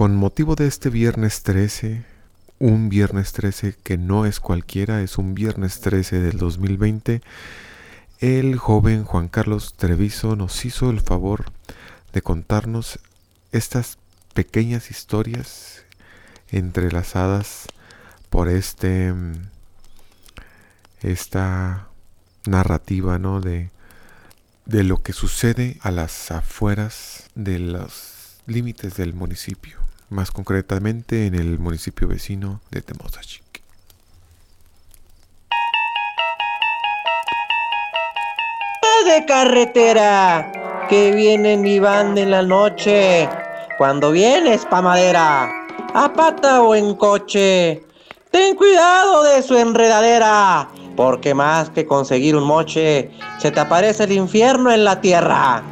Con motivo de este viernes 13, un viernes 13 que no es cualquiera, es un viernes 13 del 2020, el joven Juan Carlos Treviso nos hizo el favor de contarnos estas pequeñas historias entrelazadas por este esta narrativa ¿no? de, de lo que sucede a las afueras de los límites del municipio, más concretamente en el municipio vecino de Temozachic. de carretera que viene mi banda en la noche. Cuando vienes pa' madera, a pata o en coche, ten cuidado de su enredadera porque más que conseguir un moche, se te aparece el infierno en la tierra.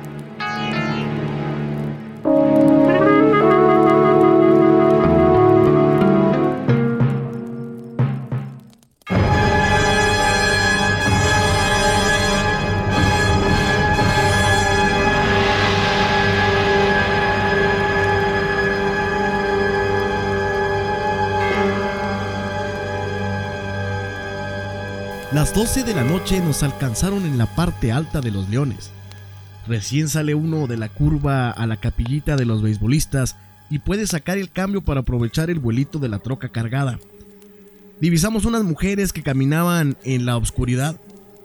Las 12 de la noche nos alcanzaron en la parte alta de los leones. Recién sale uno de la curva a la capillita de los beisbolistas y puede sacar el cambio para aprovechar el vuelito de la troca cargada. Divisamos unas mujeres que caminaban en la oscuridad.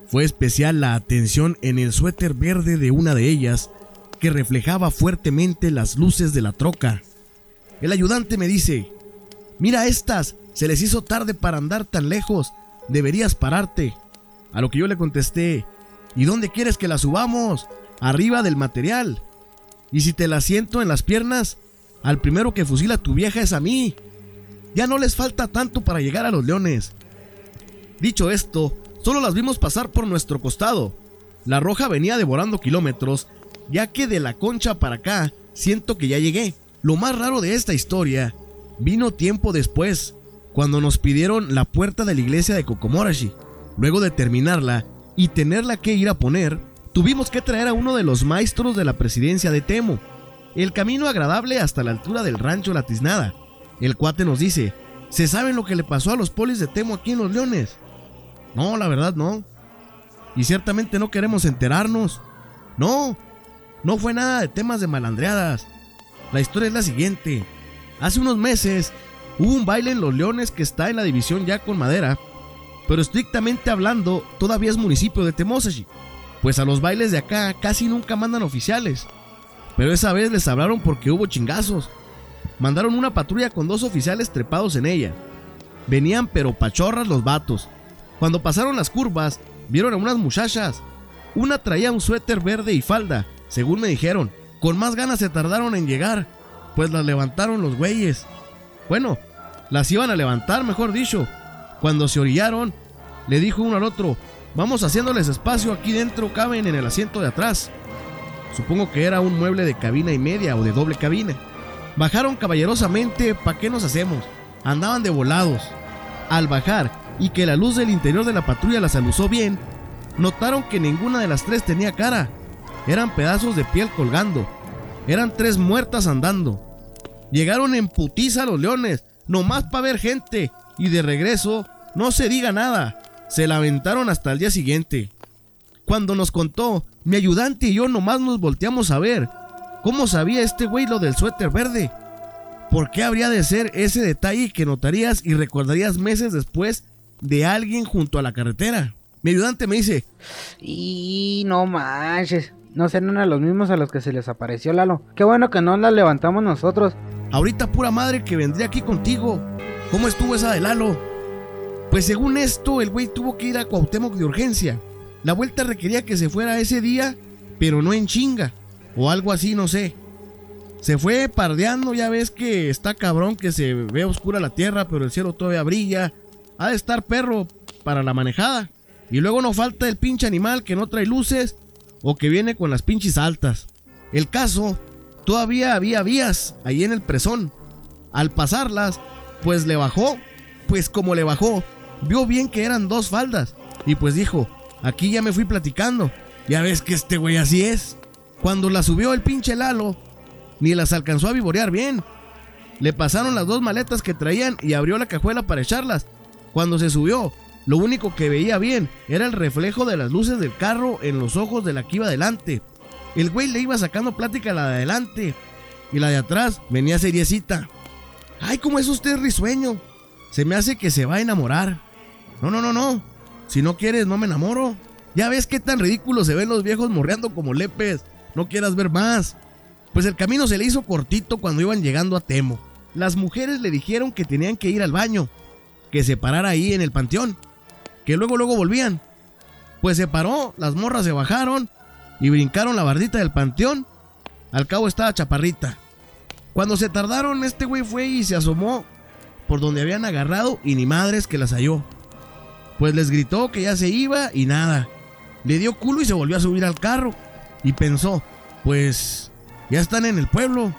Fue especial la atención en el suéter verde de una de ellas, que reflejaba fuertemente las luces de la troca. El ayudante me dice, mira estas, se les hizo tarde para andar tan lejos, deberías pararte. A lo que yo le contesté, ¿y dónde quieres que la subamos? Arriba del material. Y si te la siento en las piernas, al primero que fusila tu vieja es a mí. Ya no les falta tanto para llegar a los leones. Dicho esto, solo las vimos pasar por nuestro costado. La roja venía devorando kilómetros, ya que de la concha para acá siento que ya llegué. Lo más raro de esta historia vino tiempo después, cuando nos pidieron la puerta de la iglesia de Kokomorashi. Luego de terminarla y tenerla que ir a poner, tuvimos que traer a uno de los maestros de la presidencia de Temo. El camino agradable hasta la altura del rancho La Tiznada. El cuate nos dice, ¿se saben lo que le pasó a los polis de Temo aquí en Los Leones? No, la verdad no. Y ciertamente no queremos enterarnos. No, no fue nada de temas de malandreadas. La historia es la siguiente. Hace unos meses Hubo un baile en Los Leones que está en la división ya con madera, pero estrictamente hablando todavía es municipio de Temosashi, pues a los bailes de acá casi nunca mandan oficiales. Pero esa vez les hablaron porque hubo chingazos. Mandaron una patrulla con dos oficiales trepados en ella. Venían pero pachorras los vatos. Cuando pasaron las curvas, vieron a unas muchachas. Una traía un suéter verde y falda, según me dijeron. Con más ganas se tardaron en llegar, pues las levantaron los güeyes. Bueno, las iban a levantar, mejor dicho. Cuando se orillaron, le dijo uno al otro, vamos haciéndoles espacio aquí dentro, caben en el asiento de atrás. Supongo que era un mueble de cabina y media o de doble cabina. Bajaron caballerosamente, ¿pa' qué nos hacemos? Andaban de volados. Al bajar y que la luz del interior de la patrulla las alusó bien, notaron que ninguna de las tres tenía cara. Eran pedazos de piel colgando. Eran tres muertas andando. Llegaron en putiza los leones, nomás para ver gente, y de regreso no se diga nada. Se lamentaron hasta el día siguiente. Cuando nos contó, mi ayudante y yo nomás nos volteamos a ver. ¿Cómo sabía este güey lo del suéter verde? ¿Por qué habría de ser ese detalle que notarías y recordarías meses después de alguien junto a la carretera? Mi ayudante me dice... Y no manches, no serán a los mismos a los que se les apareció Lalo. Qué bueno que no la levantamos nosotros. Ahorita pura madre que vendría aquí contigo. ¿Cómo estuvo esa de Lalo? Pues según esto, el güey tuvo que ir a Cuauhtémoc de urgencia. La vuelta requería que se fuera ese día, pero no en chinga. O algo así, no sé. Se fue pardeando, ya ves que está cabrón que se ve oscura la tierra, pero el cielo todavía brilla. Ha de estar perro para la manejada. Y luego no falta el pinche animal que no trae luces o que viene con las pinches altas. El caso todavía había vías ahí en el presón. Al pasarlas, pues le bajó. Pues como le bajó, vio bien que eran dos faldas. Y pues dijo, aquí ya me fui platicando. Ya ves que este güey así es. Cuando la subió el pinche Lalo, ni las alcanzó a vivorear bien. Le pasaron las dos maletas que traían y abrió la cajuela para echarlas. Cuando se subió, lo único que veía bien era el reflejo de las luces del carro en los ojos de la que iba adelante. El güey le iba sacando plática a la de adelante y la de atrás venía seriecita. Ay, ¿cómo es usted risueño? Se me hace que se va a enamorar. No, no, no, no. Si no quieres, no me enamoro. Ya ves qué tan ridículo se ven los viejos morreando como lepes. No quieras ver más. Pues el camino se le hizo cortito cuando iban llegando a Temo. Las mujeres le dijeron que tenían que ir al baño, que se parara ahí en el panteón, que luego luego volvían. Pues se paró, las morras se bajaron y brincaron la bardita del panteón. Al cabo estaba chaparrita. Cuando se tardaron, este güey fue y se asomó por donde habían agarrado y ni madres que las halló. Pues les gritó que ya se iba y nada. Le dio culo y se volvió a subir al carro. Y pensó, pues ya están en el pueblo.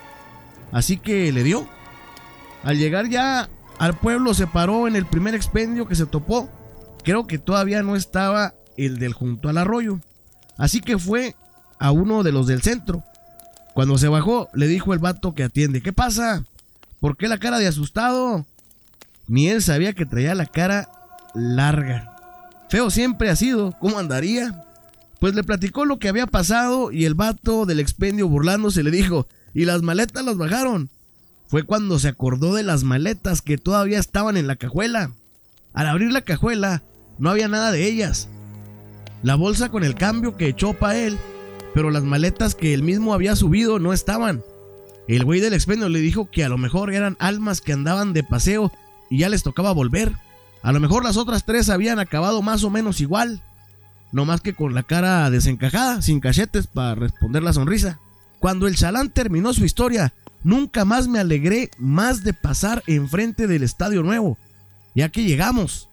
Así que le dio. Al llegar ya al pueblo se paró en el primer expendio que se topó. Creo que todavía no estaba el del junto al arroyo. Así que fue a uno de los del centro. Cuando se bajó, le dijo el vato que atiende, ¿qué pasa? ¿Por qué la cara de asustado? Ni él sabía que traía la cara larga. Feo siempre ha sido, ¿cómo andaría? Pues le platicó lo que había pasado y el vato del expendio burlándose le dijo, ¿y las maletas las bajaron? Fue cuando se acordó de las maletas que todavía estaban en la cajuela. Al abrir la cajuela, no había nada de ellas. La bolsa con el cambio que echó para él, pero las maletas que él mismo había subido no estaban. El güey del expendio le dijo que a lo mejor eran almas que andaban de paseo y ya les tocaba volver. A lo mejor las otras tres habían acabado más o menos igual, no más que con la cara desencajada, sin cachetes para responder la sonrisa. Cuando el chalán terminó su historia, nunca más me alegré más de pasar enfrente del estadio nuevo, ya que llegamos.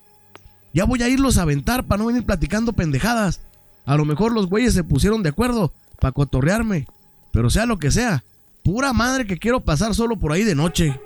Ya voy a irlos a aventar para no venir platicando pendejadas. A lo mejor los güeyes se pusieron de acuerdo para cotorrearme, pero sea lo que sea, pura madre que quiero pasar solo por ahí de noche.